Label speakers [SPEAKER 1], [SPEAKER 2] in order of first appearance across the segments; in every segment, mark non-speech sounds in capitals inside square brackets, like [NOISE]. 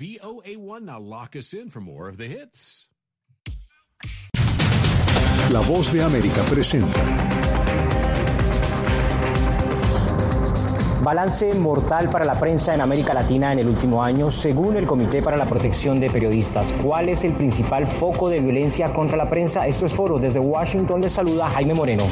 [SPEAKER 1] VOA1 now lock us in for more of the hits.
[SPEAKER 2] La voz de América presenta.
[SPEAKER 3] Balance mortal para la prensa en América Latina en el último año, según el Comité para la Protección de Periodistas. ¿Cuál es el principal foco de violencia contra la prensa? Esto es Foro. Desde Washington les saluda Jaime Moreno.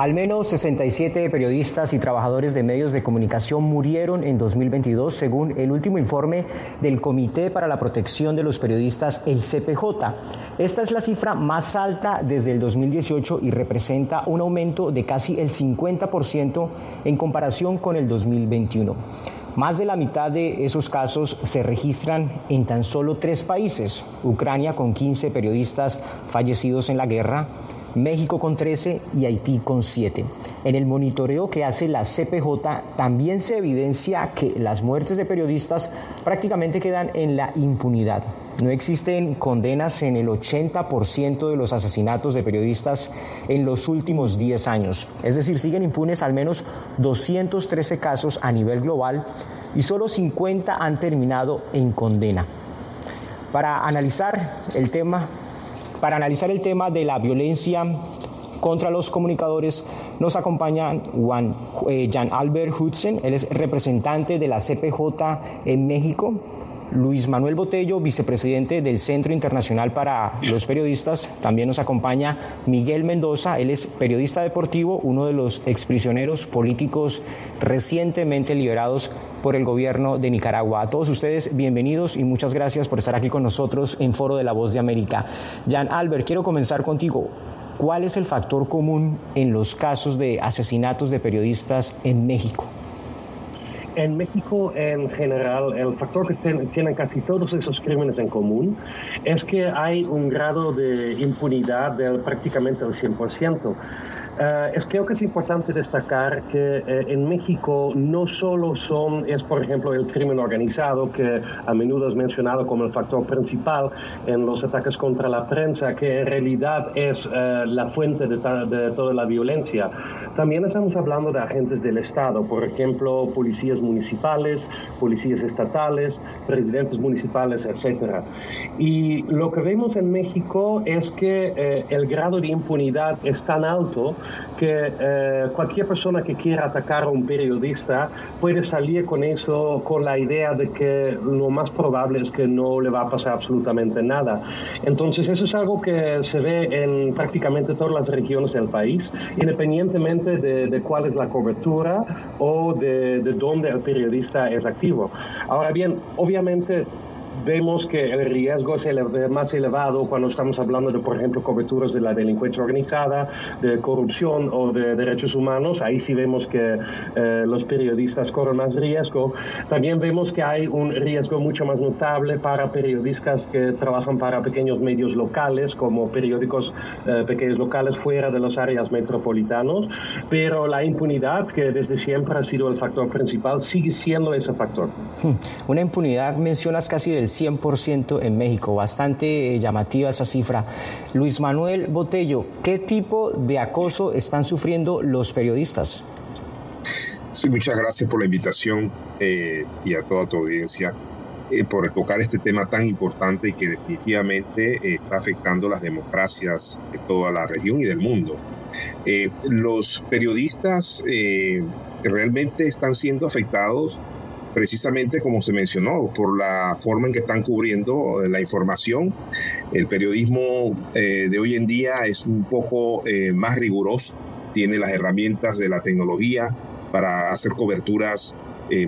[SPEAKER 3] Al menos 67 periodistas y trabajadores de medios de comunicación murieron en 2022, según el último informe del Comité para la Protección de los Periodistas, el CPJ. Esta es la cifra más alta desde el 2018 y representa un aumento de casi el 50% en comparación con el 2021. Más de la mitad de esos casos se registran en tan solo tres países, Ucrania con 15 periodistas fallecidos en la guerra, México con 13 y Haití con 7. En el monitoreo que hace la CPJ también se evidencia que las muertes de periodistas prácticamente quedan en la impunidad. No existen condenas en el 80% de los asesinatos de periodistas en los últimos 10 años. Es decir, siguen impunes al menos 213 casos a nivel global y solo 50 han terminado en condena. Para analizar el tema para analizar el tema de la violencia contra los comunicadores nos acompaña Juan, eh, Jan Albert Hudson, él es representante de la CPJ en México. Luis Manuel Botello, vicepresidente del Centro Internacional para los Periodistas. También nos acompaña Miguel Mendoza, él es periodista deportivo, uno de los exprisioneros políticos recientemente liberados por el gobierno de Nicaragua. A todos ustedes, bienvenidos y muchas gracias por estar aquí con nosotros en Foro de la Voz de América. Jan Albert, quiero comenzar contigo. ¿Cuál es el factor común en los casos de asesinatos de periodistas en México?
[SPEAKER 4] En México en general el factor que tienen casi todos esos crímenes en común es que hay un grado de impunidad del prácticamente el 100%. Uh, es, creo que es importante destacar que eh, en México no solo son, es por ejemplo el crimen organizado, que a menudo es mencionado como el factor principal en los ataques contra la prensa, que en realidad es uh, la fuente de, de, toda la violencia. También estamos hablando de agentes del Estado, por ejemplo, policías municipales, policías estatales, presidentes municipales, etc. Y lo que vemos en México es que eh, el grado de impunidad es tan alto que eh, cualquier persona que quiera atacar a un periodista puede salir con eso, con la idea de que lo más probable es que no le va a pasar absolutamente nada. Entonces eso es algo que se ve en prácticamente todas las regiones del país, independientemente de, cuál es la cobertura o de, de dónde el periodista es activo. Ahora bien, obviamente vemos que el riesgo es más elevado cuando estamos hablando de, por ejemplo, coberturas de la delincuencia organizada, de corrupción o de derechos humanos. Ahí sí vemos que eh, los periodistas corren más riesgo. También vemos que hay un riesgo mucho más notable para periodistas que trabajan para pequeños medios locales, como periódicos eh, pequeños locales fuera de las áreas metropolitanos. Pero la impunidad, que desde siempre ha sido el factor principal, sigue siendo ese factor.
[SPEAKER 3] Hmm. Una impunidad mencionas casi del 100% en México. Bastante eh, llamativa esa cifra. Luis Manuel Botello, ¿qué tipo de acoso están sufriendo los periodistas?
[SPEAKER 5] Sí, muchas gracias por la invitación eh, y a toda tu audiencia eh, por tocar este tema tan importante y que definitivamente está afectando las democracias de toda la región y del mundo. los periodistas realmente están siendo afectados precisamente como se mencionó, por la forma en que están cubriendo eh, la información. El periodismo eh, de hoy en día es un poco eh, más riguroso, tiene las herramientas de la tecnología para hacer coberturas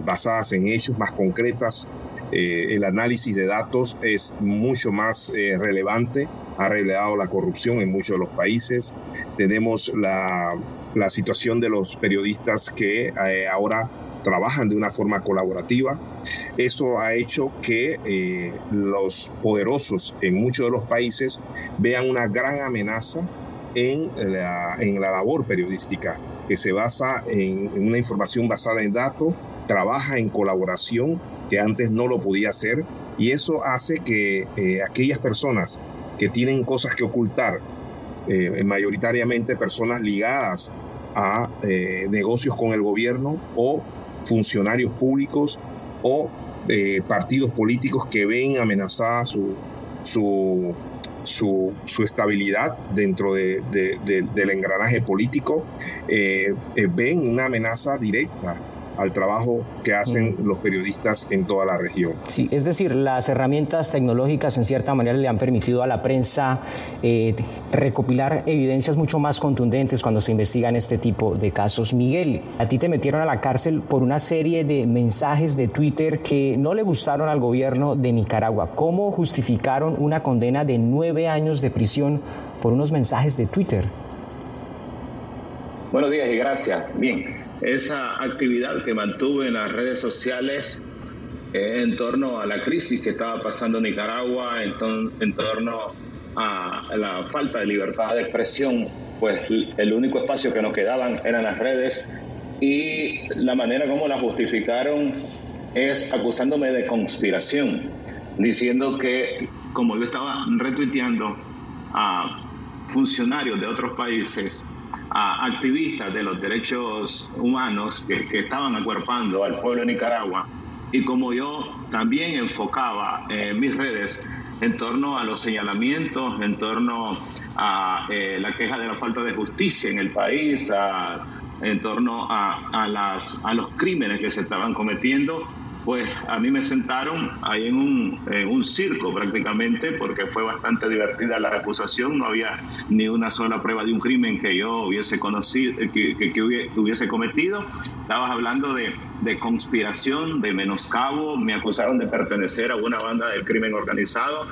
[SPEAKER 5] basadas en hechos más concretas. el análisis de datos es mucho más relevante, ha revelado la corrupción en muchos de los países. Tenemos la, la situación de los periodistas que ahora trabajan de una forma colaborativa. Eso ha hecho que eh, los poderosos en muchos de los países vean una gran amenaza en la, en la labor periodística, que se basa en, una información basada en datos trabaja en colaboración que antes no lo podía hacer y eso hace que eh, aquellas personas que tienen cosas que ocultar, eh, mayoritariamente personas ligadas a negocios con el gobierno o funcionarios públicos o partidos políticos que ven amenazada su, su, su, estabilidad dentro de, del engranaje político, ven una amenaza directa al trabajo que hacen los periodistas en toda la región.
[SPEAKER 3] Sí, es decir, las herramientas tecnológicas en cierta manera le han permitido a la prensa eh, recopilar evidencias mucho más contundentes cuando se investigan este tipo de casos. Miguel, a ti te metieron a la cárcel por una serie de mensajes de Twitter que no le gustaron al gobierno de Nicaragua. ¿Cómo justificaron una condena de nueve años de prisión por unos mensajes de Twitter?
[SPEAKER 6] Buenos días y gracias. Bien, esa actividad que mantuve en las redes sociales eh, en torno a la crisis que estaba pasando Nicaragua, en, en torno a la falta de libertad de expresión, pues el único espacio que nos quedaban eran las redes y la manera como la justificaron es acusándome de conspiración, diciendo que como yo estaba retuiteando a funcionarios de otros países a activistas de los derechos humanos que, estaban acuerpando al pueblo de Nicaragua. Y como yo también enfocaba en mis redes en torno a los señalamientos, en torno a eh, la queja de la falta de justicia en el país, en torno a los crímenes que se estaban cometiendo, pues a mí me sentaron ahí en un, circo prácticamente, porque fue bastante divertida la acusación, no había ni una sola prueba de un crimen que yo hubiese conocido, que, que, hubiese cometido. Estabas hablando de, de conspiración, de menoscabo, me acusaron de pertenecer a una banda del crimen organizado,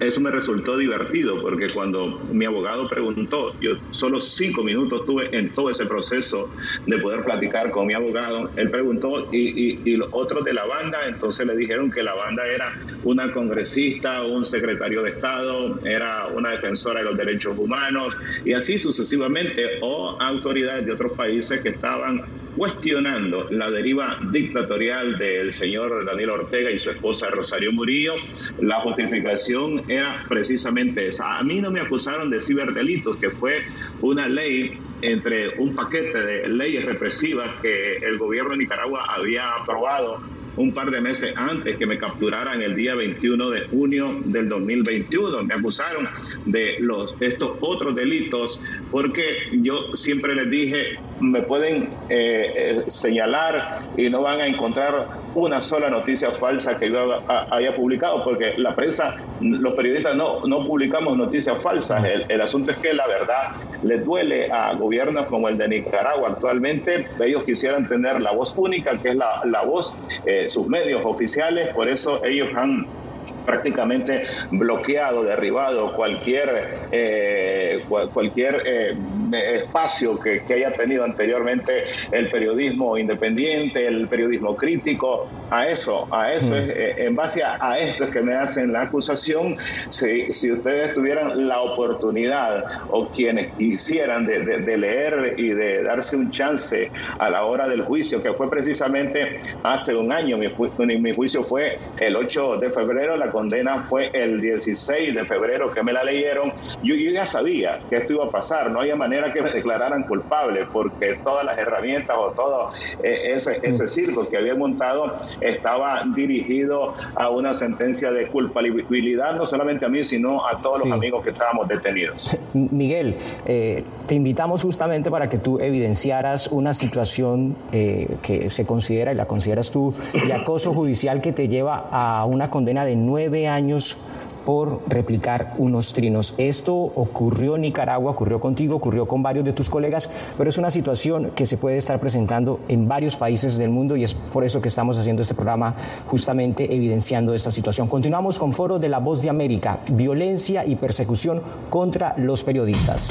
[SPEAKER 6] eso me resultó divertido porque cuando mi abogado preguntó, yo solo cinco minutos tuve en todo ese proceso de poder platicar con mi abogado, él preguntó y, y, los otros de la banda, entonces le dijeron que la banda era una congresista, un secretario de Estado, era una defensora de los derechos humanos y así sucesivamente, o autoridades de otros países que estaban cuestionando la deriva dictatorial del señor Daniel Ortega y su esposa Rosario Murillo. La justificación era precisamente esa. A mí no me acusaron de ciberdelitos, que fue una ley entre un paquete de leyes represivas que el gobierno de Nicaragua había aprobado un par de meses antes que me capturaran el día 21 de junio del 2021. Me acusaron de los, estos otros delitos porque yo siempre les dije, me pueden eh, eh, señalar y no van a encontrar una sola noticia falsa que yo haya publicado, porque la prensa, los periodistas no, no publicamos noticias falsas. El, el asunto es que la verdad les duele a gobiernos como el de Nicaragua actualmente. Ellos quisieran tener la voz única, que es la, la voz, eh, sus medios oficiales, por eso ellos han prácticamente bloqueado, derribado cualquier, eh, cualquier eh, espacio que, haya tenido anteriormente el periodismo independiente, el periodismo crítico. A eso, a eso mm. es, eh, en base a, esto es que me hacen la acusación. Si, si ustedes tuvieran la oportunidad o quienes quisieran de, de, leer y de darse un chance a la hora del juicio, que fue precisamente hace un año, mi, mi juicio fue el 8 de febrero, la condena fue el 16 de febrero que me la leyeron, yo, ya sabía que esto iba a pasar, no había manera que me declararan culpable porque todas las herramientas o todo eh, ese, ese circo que había montado estaba dirigido a una sentencia de culpabilidad, no solamente a mí, sino a todos los amigos que estábamos detenidos.
[SPEAKER 3] Miguel, eh, te invitamos justamente para que tú evidenciaras una situación eh, que se considera, y la consideras tú, de acoso judicial que te lleva a una condena de nueve años por replicar unos trinos. Esto ocurrió en Nicaragua, ocurrió contigo, ocurrió con varios de tus colegas, pero es una situación que se puede estar presentando en varios países del mundo y es por eso que estamos haciendo este programa justamente evidenciando esta situación. Continuamos con Foro de la Voz de América, violencia y persecución contra los periodistas.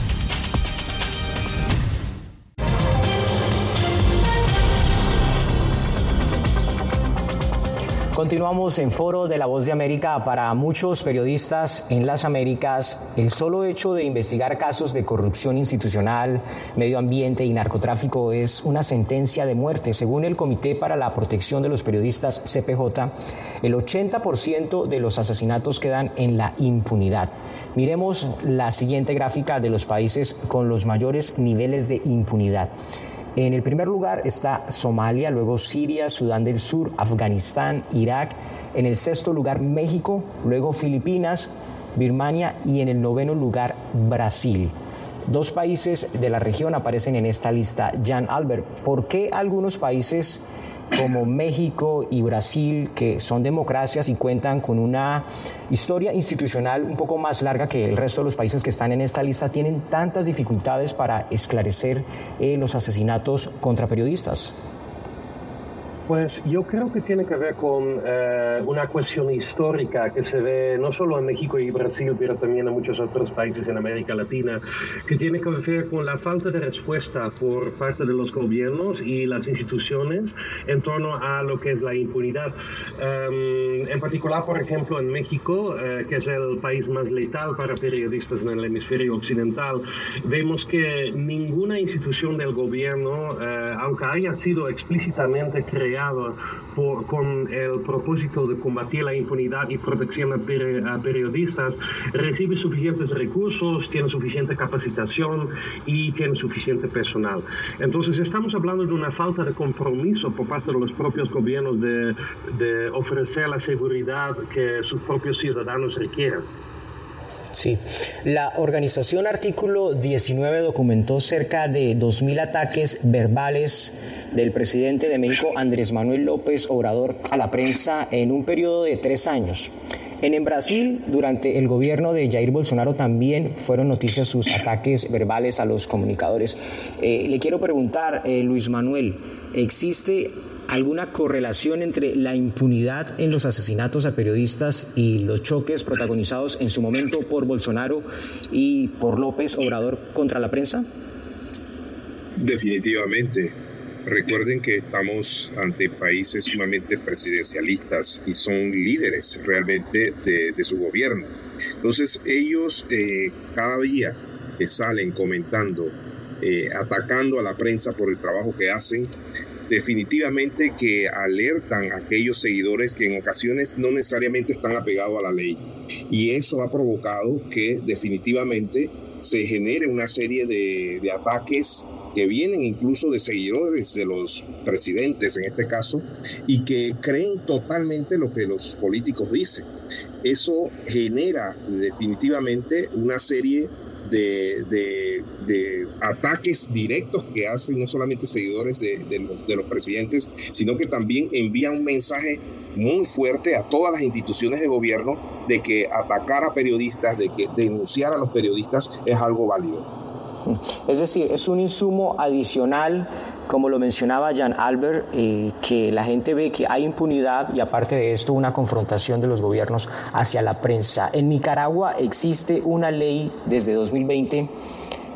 [SPEAKER 3] Continuamos en Foro de la Voz de América. Para muchos periodistas en las Américas, el solo hecho de investigar casos de corrupción institucional, medio ambiente y narcotráfico es una sentencia de muerte. Según el Comité para la Protección de los Periodistas CPJ, el 80% de los asesinatos quedan en la impunidad. Miremos la siguiente gráfica de los países con los mayores niveles de impunidad. En el primer lugar está Somalia, luego Siria, Sudán del Sur, Afganistán, Irak. En el sexto lugar México, luego Filipinas, Birmania y en el noveno lugar Brasil. Dos países de la región aparecen en esta lista. Jan Albert, ¿por qué algunos países como México y Brasil, que son democracias y cuentan con una historia institucional un poco más larga que el resto de los países que están en esta lista, tienen tantas dificultades para esclarecer eh, los asesinatos contra periodistas.
[SPEAKER 4] Pues yo creo que tiene que ver con eh, una cuestión histórica que se ve no solo en México y Brasil, pero también en muchos otros países en América Latina, que tiene que ver con la falta de respuesta por parte de los gobiernos y las instituciones en torno a lo que es la impunidad. Em, en particular, por ejemplo, en México, eh, que es el país más letal para periodistas en el hemisferio occidental, vemos que ninguna institución del gobierno, eh, aunque haya sido explícitamente creada, con el propósito de combatir la impunidad y protección a, periodistas, recibe suficientes recursos, tiene suficiente capacitación y tiene suficiente personal. Entonces estamos hablando de una falta de compromiso por parte de los propios gobiernos de, de ofrecer la seguridad que sus propios ciudadanos requieren.
[SPEAKER 3] Sí, la organización Artículo 19 documentó cerca de 2.000 ataques verbales del presidente de México, Andrés Manuel López Obrador, a la prensa en un periodo de tres años. En, Brasil, durante el gobierno de Jair Bolsonaro, también fueron noticias sus ataques verbales a los comunicadores. Eh, le quiero preguntar, eh, Luis Manuel, ¿existe alguna correlación entre la impunidad en los asesinatos a periodistas y los choques protagonizados en su momento por Bolsonaro y por López Obrador contra la prensa?
[SPEAKER 5] Definitivamente. Recuerden que estamos ante países sumamente presidencialistas y son líderes realmente de, su gobierno. Entonces ellos eh, cada día que salen comentando, eh, atacando a la prensa por el trabajo que hacen, definitivamente que alertan a aquellos seguidores que en ocasiones no necesariamente están apegados a la ley. Y eso ha provocado que definitivamente se genere una serie de, ataques que vienen incluso de seguidores de los presidentes en este caso y que creen totalmente lo que los políticos dicen. Eso genera definitivamente una serie de, ataques directos que hacen no solamente seguidores de, los, de los presidentes, sino que también envía un mensaje muy fuerte a todas las instituciones de gobierno de que atacar a periodistas, de que denunciar a los periodistas es algo válido. [LAUGHS]
[SPEAKER 3] Es decir, es un insumo adicional, como lo mencionaba Jan Albert, eh, que la gente ve que hay impunidad y aparte de esto una confrontación de los gobiernos hacia la prensa. En Nicaragua existe una ley desde 2020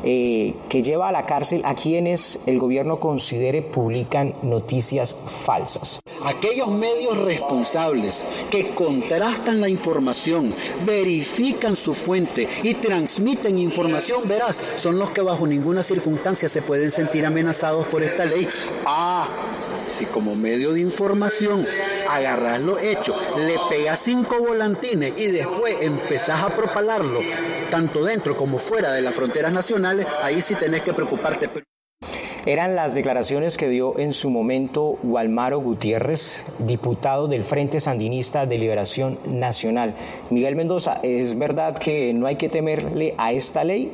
[SPEAKER 3] eh, que lleva a la cárcel a quienes el gobierno considere publican noticias falsas.
[SPEAKER 7] Aquellos medios responsables que contrastan la información, verifican su fuente y transmiten información veraz son los que bajo ninguna circunstancia se pueden sentir amenazados por esta ley. Ah, si como medio de información agarras lo hecho, le pegas cinco volantines y después empezás a propalarlo, tanto dentro como fuera de las fronteras nacionales, ahí sí tenés que preocuparte.
[SPEAKER 3] Eran las declaraciones que dio en su momento Gualmaro Gutiérrez, diputado del Frente Sandinista de Liberación Nacional. Miguel Mendoza, ¿es verdad que no hay que temerle a esta ley?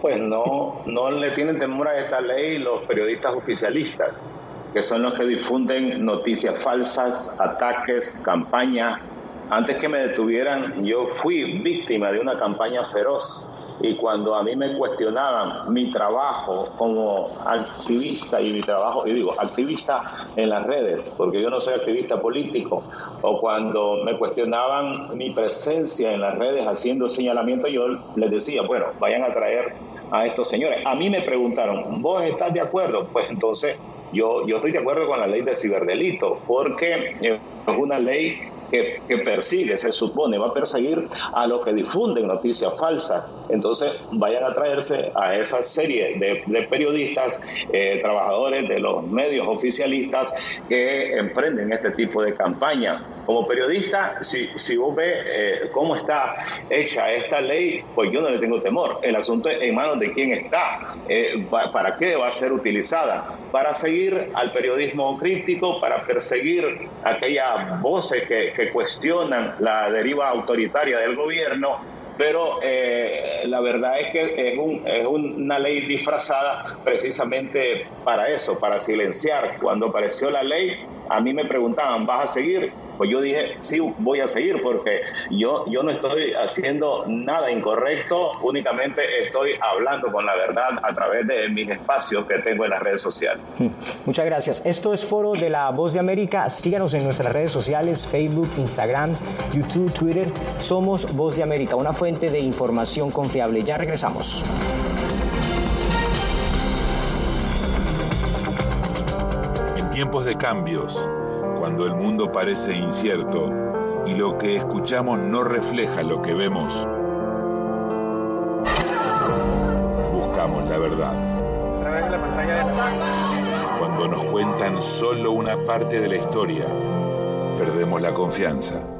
[SPEAKER 6] pues no, no le tienen temor a esta ley los periodistas oficialistas, que son los que difunden noticias falsas, ataques, campañas. Antes que me detuvieran, yo fui víctima de una campaña feroz y cuando a mí me cuestionaban mi trabajo como activista y mi trabajo, y digo, activista en las redes, porque yo no soy activista político, o cuando me cuestionaban mi presencia en las redes haciendo señalamiento, yo les decía, bueno, vayan a traer a estos señores. A mí me preguntaron, ¿vos estás de acuerdo? Pues entonces yo, yo estoy de acuerdo con la ley de ciberdelito, porque es una ley que, persigue, se supone, va a perseguir a los que difunden noticias falsas. Entonces vayan a traerse a esa serie de, periodistas, eh, trabajadores de los medios oficialistas que emprenden este tipo de campaña. Como periodista, si, si vos ves eh, cómo está hecha esta ley, pues yo no le tengo temor. El asunto es en manos de quién está, eh, para qué va a ser utilizada. Para seguir al periodismo crítico, para perseguir aquellas voces que que cuestionan la deriva autoritaria del gobierno, pero eh, la verdad es que es, un, es, una ley disfrazada precisamente para eso, para silenciar. Cuando apareció la ley, a mí me preguntaban, ¿vas a seguir? Pues yo dije, sí, voy a seguir porque yo, yo no estoy haciendo nada incorrecto, únicamente estoy hablando con la verdad a través de mis espacios que tengo en las redes sociales. [LAUGHS]
[SPEAKER 3] Muchas gracias. Esto es Foro de la Voz de América. Síganos en nuestras redes sociales, Facebook, Instagram, YouTube, Twitter. Somos Voz de América, una fuente de información confiable. Ya regresamos.
[SPEAKER 8] En tiempos de cambios, cuando el mundo parece incierto y lo que escuchamos no refleja lo que vemos, buscamos la verdad. Cuando nos cuentan solo una parte de la historia, perdemos la confianza.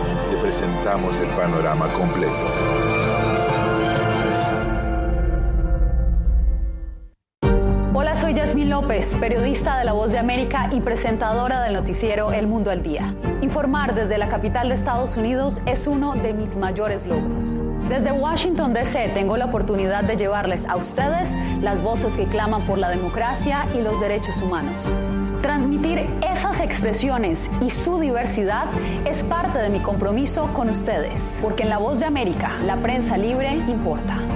[SPEAKER 8] presentamos el panorama completo.
[SPEAKER 9] López, periodista de La Voz de América y presentadora del noticiero El Mundo al Día. Informar desde la capital de Estados Unidos es uno de mis mayores logros. Desde Washington, D.C. tengo la oportunidad de llevarles a ustedes las voces que claman por la democracia y los derechos humanos. Transmitir esas expresiones y su diversidad es parte de mi compromiso con ustedes, porque en La Voz de América, la prensa libre importa.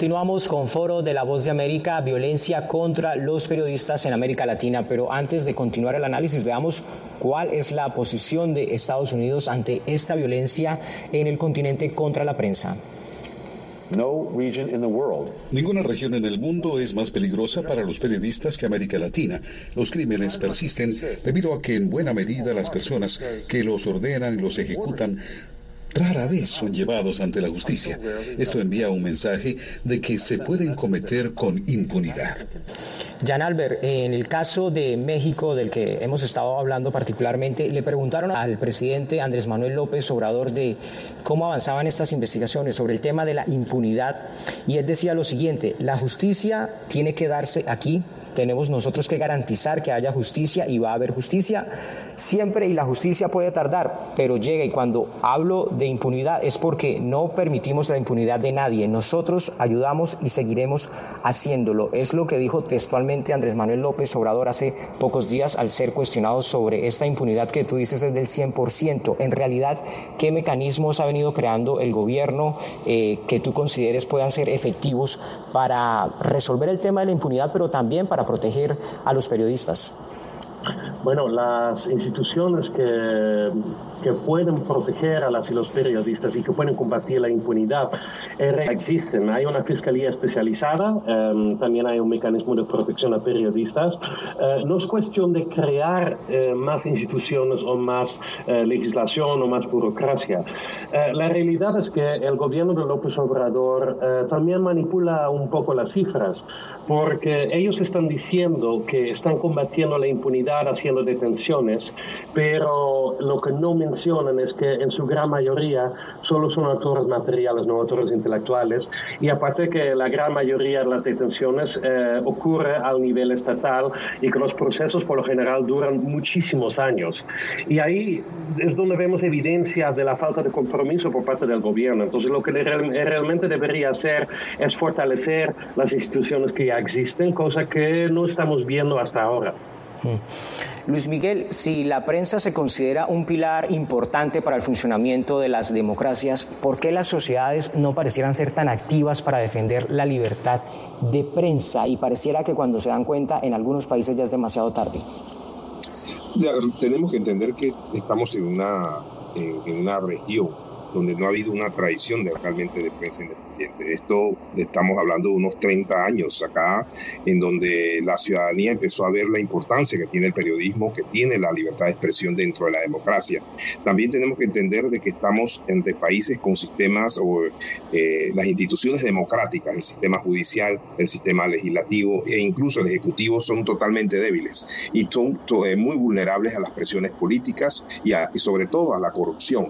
[SPEAKER 3] Continuamos con Foro de la Voz de América, violencia contra los periodistas en América Latina, pero antes de continuar el análisis, veamos cuál es la posición de Estados Unidos ante esta violencia en el continente contra la prensa.
[SPEAKER 2] Ninguna región en el mundo es más peligrosa para los periodistas que América Latina. Los crímenes persisten debido a que en buena medida las personas que los ordenan y los ejecutan rara vez son llevados ante la justicia. Esto envía un mensaje de que se pueden cometer con impunidad.
[SPEAKER 3] Jan Albert, en el caso de México, del que hemos estado hablando particularmente, le preguntaron al presidente Andrés Manuel López Obrador de cómo avanzaban estas investigaciones sobre el tema de la impunidad y él decía lo siguiente, la justicia tiene que darse aquí, tenemos nosotros que garantizar que haya justicia y va a haber justicia siempre y la justicia puede tardar, pero llega y cuando hablo de impunidad es porque no permitimos la impunidad de nadie, nosotros ayudamos y seguiremos haciéndolo. Es lo que dijo textualmente Andrés Manuel López Obrador hace pocos días al ser cuestionado sobre esta impunidad que tú dices es del 100%. En realidad, ¿qué mecanismos ha venido creando el gobierno eh, que tú consideres puedan ser efectivos para resolver el tema de la impunidad, pero también para proteger a los periodistas?
[SPEAKER 4] Bueno, las instituciones que, que, pueden proteger a las y los periodistas y que pueden combatir la impunidad eh, existen. Hay una fiscalía especializada, em, también hay un mecanismo de protección a periodistas. Eh, no es cuestión de crear eh, más instituciones o más legislación o más burocracia. la realidad es que el gobierno de López Obrador también manipula un poco las cifras, porque ellos están diciendo que están combatiendo la impunidad haciendo detenciones, pero lo que no mencionan es que en su gran mayoría solo son autores materiales, no autores intelectuales, y aparte que la gran mayoría de las detenciones eh, ocurre al nivel estatal y que los procesos por lo general duran muchísimos años. Y ahí es donde vemos evidencias de la falta de compromiso por parte del gobierno. Entonces lo que realmente debería hacer es fortalecer las instituciones que ya existen, cosa que no estamos viendo hasta ahora.
[SPEAKER 3] Luis Miguel, si la prensa se considera un pilar importante para el funcionamiento de las democracias, ¿por qué las sociedades no parecieran ser tan activas para defender la libertad de prensa? Y pareciera que cuando se dan cuenta en algunos países ya es demasiado tarde.
[SPEAKER 5] tenemos que entender que estamos en una, en una región donde no ha habido una tradición realmente de prensa independiente. Esto estamos hablando de unos 30 años acá, en donde la ciudadanía empezó a ver la importancia que tiene el periodismo, que tiene la libertad de expresión dentro de la democracia. También tenemos que entender de que estamos entre países con sistemas o eh, las instituciones democráticas, el sistema judicial, el sistema legislativo e incluso el ejecutivo son totalmente débiles y son eh, muy vulnerables a las presiones políticas y, y sobre todo a la corrupción.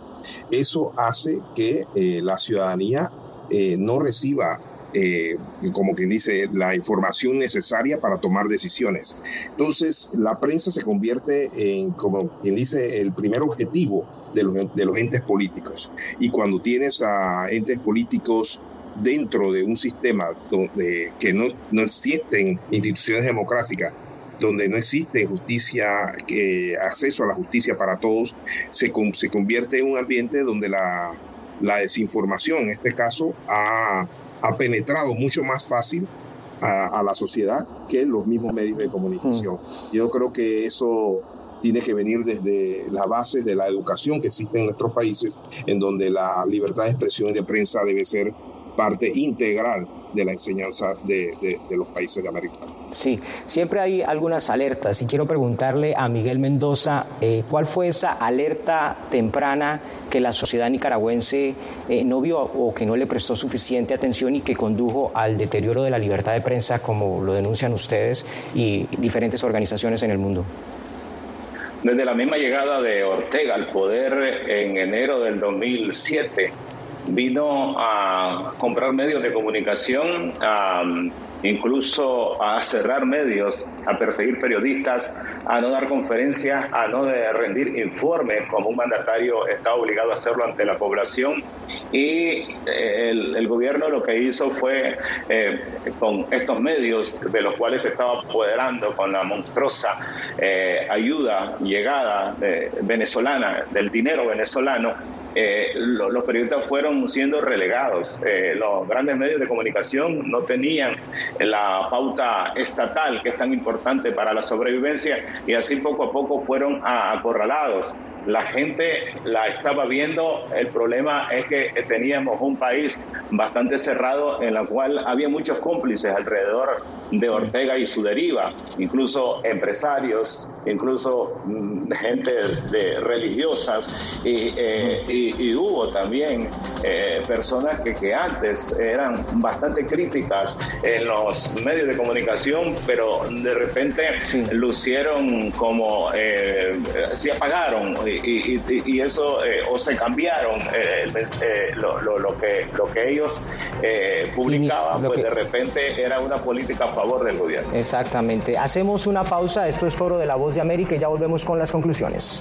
[SPEAKER 5] Eso hace que eh, la ciudadanía eh, no reciba eh, como quien dice, la información necesaria para tomar decisiones. Entonces, la prensa se convierte en, como quien dice, el primer objetivo de los, de los entes políticos. Y cuando tienes a entes políticos dentro de un sistema donde, que no, no existen instituciones democráticas, donde no existe justicia, que acceso a la justicia para todos, se, se convierte en un ambiente donde la, la desinformación, en este caso, ha, ha penetrado mucho más fácil a, la sociedad que los mismos medios de comunicación. Mm. Yo creo que eso tiene que venir desde las bases de la educación que existe en nuestros países, en donde la libertad de expresión y de prensa debe ser parte integral de la enseñanza de, los países de América.
[SPEAKER 3] Sí, siempre hay algunas alertas y quiero preguntarle a Miguel Mendoza eh, cuál fue esa alerta temprana que la sociedad nicaragüense eh, no vio o que no le prestó suficiente atención y que condujo al deterioro de la libertad de prensa como lo denuncian ustedes y diferentes organizaciones en el mundo.
[SPEAKER 6] Desde la misma llegada de Ortega al poder en enero del 2007, vino a comprar medios de comunicación, incluso a cerrar medios, a perseguir periodistas, a no dar conferencias, a no rendir informes como un mandatario está obligado a hacerlo ante la población. Y eh, el, gobierno lo que hizo fue, eh, con estos medios de los cuales se estaba apoderando con la monstruosa eh, ayuda, llegada venezolana, del dinero venezolano, eh, los periodistas fueron siendo relegados. Eh, los grandes medios de comunicación no tenían la pauta estatal que es tan importante para la sobrevivencia y así poco a poco fueron acorralados la gente la estaba viendo. El problema es que teníamos un país bastante cerrado en la cual había muchos cómplices alrededor de Ortega y su deriva, incluso empresarios, incluso mm, gente de religiosas y, eh, hubo también eh, personas que, que antes eran bastante críticas en los medios de comunicación, pero de repente lucieron como eh, se apagaron y, eso eh, o se cambiaron eh, eh, lo, que lo que ellos publicaban pues de repente era una política a favor del gobierno.
[SPEAKER 3] Exactamente. Hacemos una pausa. Esto es Foro de la Voz de América y ya volvemos con las conclusiones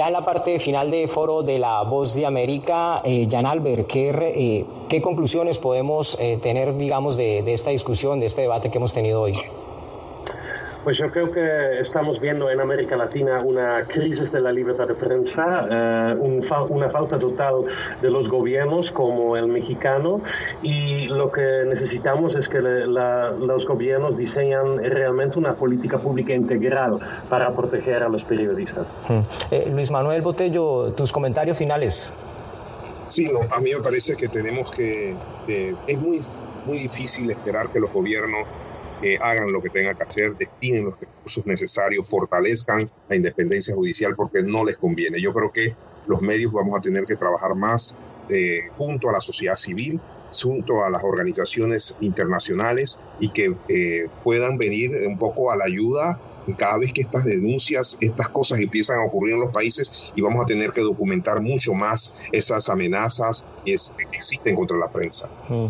[SPEAKER 3] Ya en la parte final de foro de la Voz de América, eh, Jan Albert, ¿qué, eh, ¿qué, conclusiones podemos eh, tener, digamos, de, de esta discusión, de este debate que hemos tenido hoy?
[SPEAKER 4] Pues yo creo que estamos viendo en América Latina una crisis de la libertad de prensa, eh, una falta total de los gobiernos como el mexicano y lo que necesitamos es que los gobiernos diseñan realmente una política pública integral para proteger a los periodistas.
[SPEAKER 3] Hmm. Eh, Luis Manuel Botello, tus comentarios finales.
[SPEAKER 5] Sí, a mí me parece que tenemos que, es muy, muy difícil esperar que los gobiernos hagan lo que tengan que hacer, destinen los recursos necesarios, fortalezcan la independencia judicial porque no les conviene. Yo creo que los medios vamos a tener que trabajar más eh, junto a la sociedad civil, junto a las organizaciones internacionales y que eh, puedan venir un poco a la ayuda cada vez que estas denuncias, estas cosas empiezan a ocurrir en los países y vamos a tener que documentar mucho más esas amenazas que existen contra la prensa. Mm.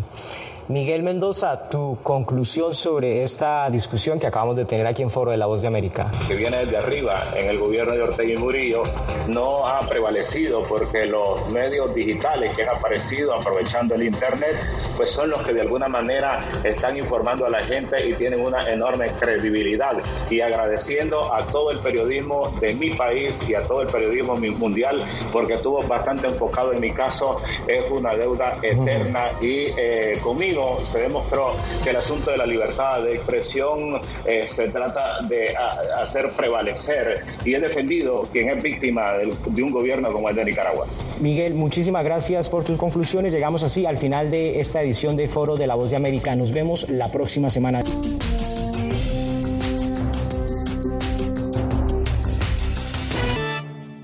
[SPEAKER 3] Miguel Mendoza, tu conclusión sobre esta discusión que acabamos de tener aquí en Foro de la Voz de América.
[SPEAKER 6] Que viene desde arriba en el gobierno de Ortega y Murillo no ha prevalecido porque los medios digitales que han aparecido aprovechando el Internet, pues son los que de alguna manera están informando a la gente y tienen una enorme credibilidad. Y agradeciendo a todo el periodismo de mi país y a todo el periodismo mundial, porque estuvo bastante enfocado en mi caso, es una deuda eterna y eh, conmigo se demostró que el asunto de la libertad de expresión eh, se trata de hacer prevalecer y he defendido quien es víctima de, de un gobierno como el de Nicaragua.
[SPEAKER 3] Miguel, muchísimas gracias por tus conclusiones. Llegamos así al final de esta edición de Foro de la Voz de América. Nos vemos la próxima semana.